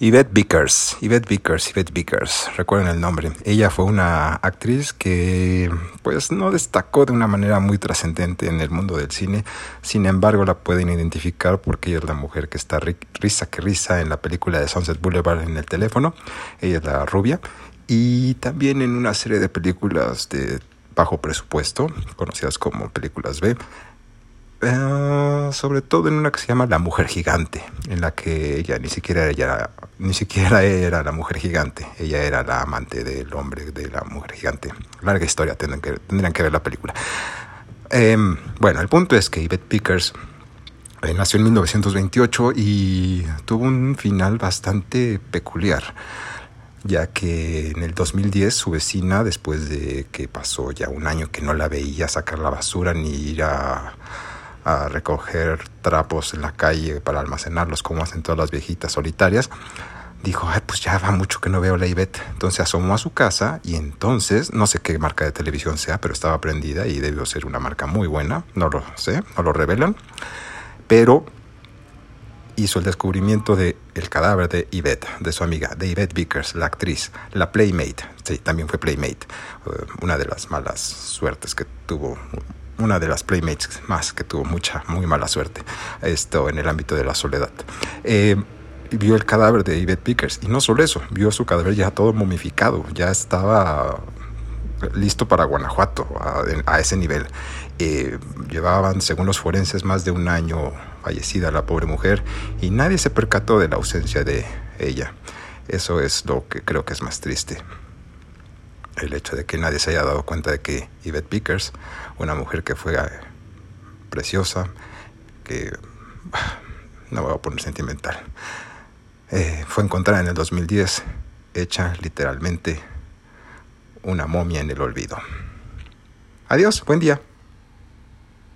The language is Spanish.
Yvette Vickers, Yvette Vickers, Yvette Vickers, recuerden el nombre. Ella fue una actriz que pues no destacó de una manera muy trascendente en el mundo del cine, sin embargo la pueden identificar porque ella es la mujer que está risa que risa en la película de Sunset Boulevard en el teléfono, ella es la rubia, y también en una serie de películas de bajo presupuesto, conocidas como películas B, Uh, sobre todo en una que se llama La Mujer Gigante, en la que ella ni siquiera ella ni siquiera era la mujer gigante, ella era la amante del hombre de la mujer gigante. Larga historia, tendrán que, tendrán que ver la película. Eh, bueno, el punto es que Yvette Pickers eh, nació en 1928 y tuvo un final bastante peculiar ya que en el 2010 su vecina, después de que pasó ya un año que no la veía sacar la basura ni ir a, a recoger trapos en la calle para almacenarlos como hacen todas las viejitas solitarias, dijo, ay, pues ya va mucho que no veo la Ivette. Entonces asomó a su casa y entonces, no sé qué marca de televisión sea, pero estaba prendida y debió ser una marca muy buena, no lo sé, no lo revelan, pero hizo el descubrimiento de el cadáver de Yvette, de su amiga, de Yvette Vickers, la actriz, la Playmate, sí, también fue Playmate, eh, una de las malas suertes que tuvo una de las playmates más que tuvo mucha, muy mala suerte esto en el ámbito de la soledad. Eh, vio el cadáver de Yvette Pickers y no solo eso, vio su cadáver ya todo momificado, ya estaba listo para Guanajuato a, ese nivel. Eh, llevaban, según los forenses, más de un año fallecida la pobre mujer y nadie se percató de la ausencia de ella. Eso es lo que creo que es más triste el hecho de que nadie se haya dado cuenta de que Yvette Pickers, una mujer que fue eh, preciosa, que no voy a poner sentimental, eh, fue encontrada en el 2010, hecha literalmente una momia en el olvido. Adiós, buen día.